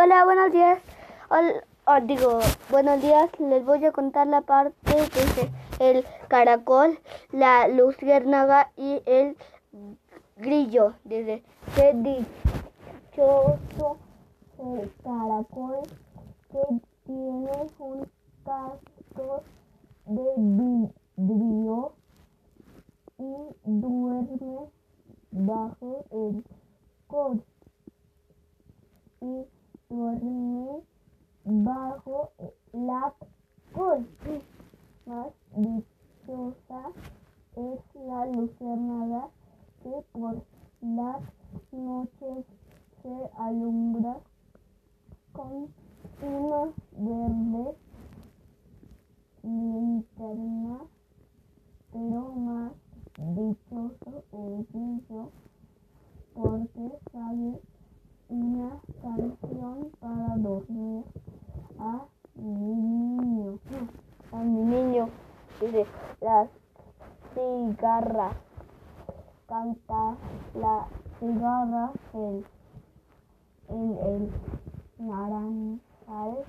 Hola, buenos días. Hol- oh, digo, buenos días. Les voy a contar la parte que el caracol, la luciérnaga y el grillo. Dice, qué dichoso el caracol que tiene un casco de vidrio y duerme bajo el col duerme bajo la. Más dichosa es la luciérnaga que por las noches se alumbra con una verde linterna, pero más dichoso el grillo porque sabe una canción para dormir a mi niño. A mi niño, dice, las cigarras. Canta la cigarra en, en el naranjal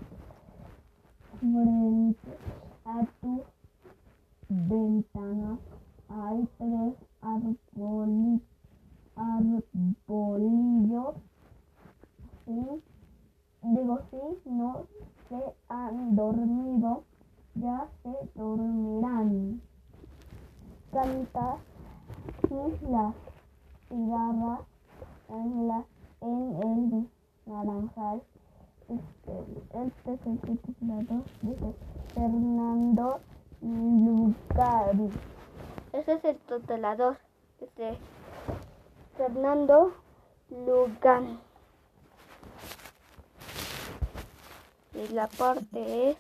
digo sí, no se han dormido, ya se dormirán. Canta y las cigarras en, la, en el naranjal. Este, este es el titulado, dice Fernando Lucari. Ese es el tutelador, dice Fernando Lugan. Y la parte es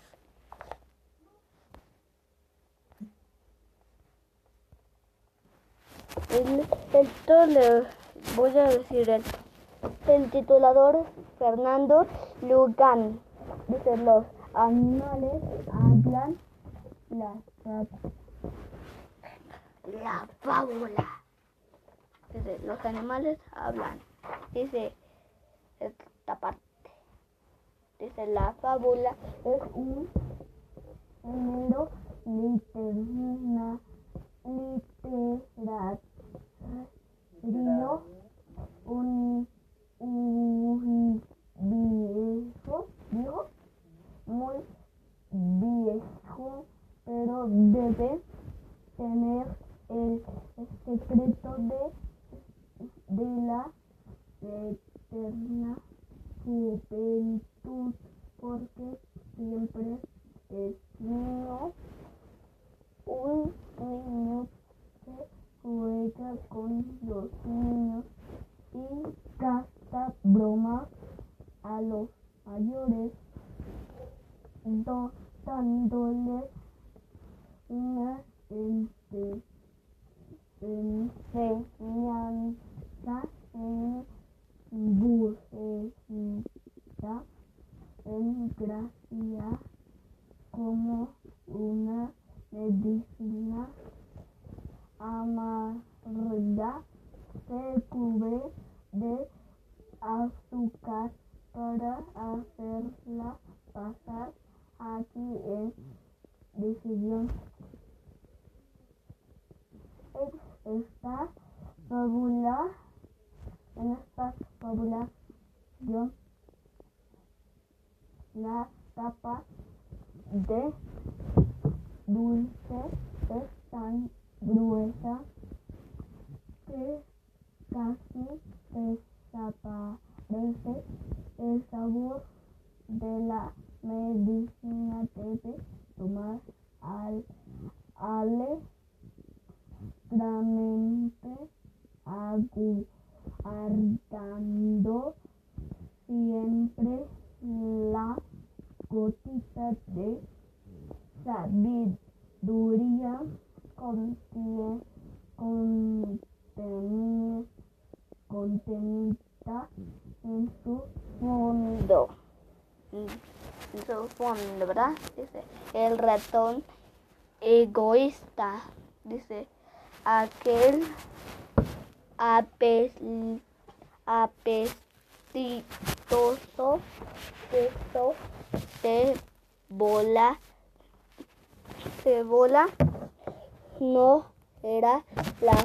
el, esto le voy a decir el, el titulador Fernando Lugan. Dice los animales hablan la, la fábula. Dice, los animales hablan. Dice esta parte. Dice, la fábula es un género literna, literario, un, un viejo, viejo, muy viejo, pero debe tener el secreto de, de la eterna juventud porque siempre es niño un niño que juega con los niños y gasta bromas a los mayores do- dándoles una enseñanza en buceta en gracia como una medicina amarga se cubre de azúcar para hacerla pasar. Aquí en decisión Es- esta fábula en esta fábula yo la tapa de dulce es tan gruesa que casi desaparece el sabor de la medicina debe tomar al alegramente aguardando siempre la gotita de sabiduría contie- conteni- contenida en su fondo. En su fondo, ¿verdad? Dice, el ratón egoísta, dice, aquel apes, exitoso texto de bola de bola no era la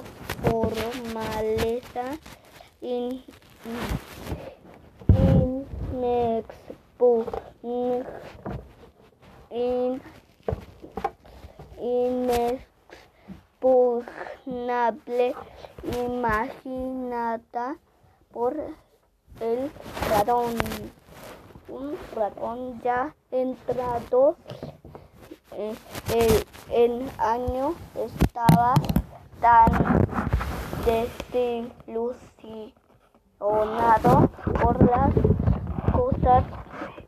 formaleza in, inexpu, in, inexpugnable imaginada por el ratón. Un ratón ya entrado eh, el, el año estaba tan desilusionado por las cosas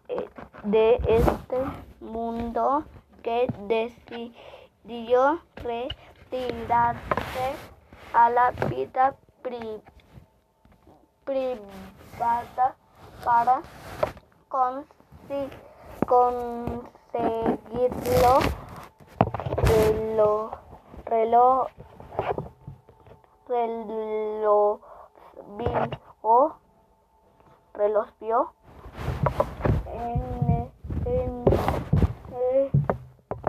eh, de este mundo que decidió retirarse a la vida pri- privada para conseguirlo relo, reloj reloj vio reloj vio en, en, eh,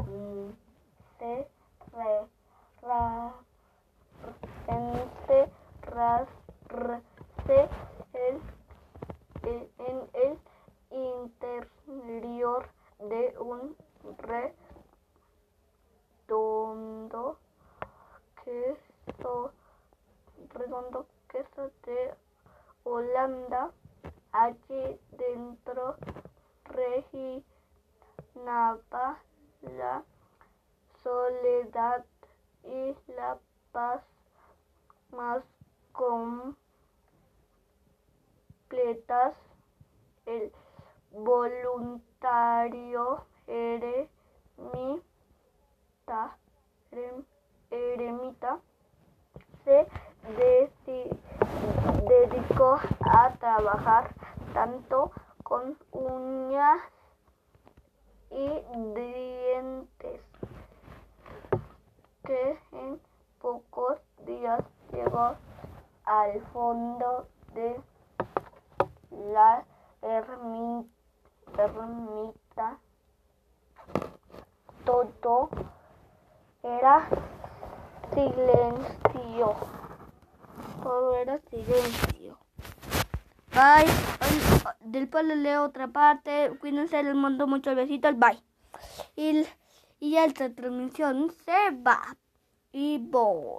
mm, se re, ra, encerrarse el, el- en el interior de un redondo queso redondo queso de Holanda allí dentro reginaba la soledad y la paz más completas. El voluntario eremita, erem- eremita se a trabajar tanto con uñas y dientes que en pocos días llegó al fondo de la ermi- ermita. Todo era silencio. Todo era silencio. Bye. Después les leo otra parte. Cuídense, les mando muchos besitos. Bye. Y, y esta transmisión se va. Y voy.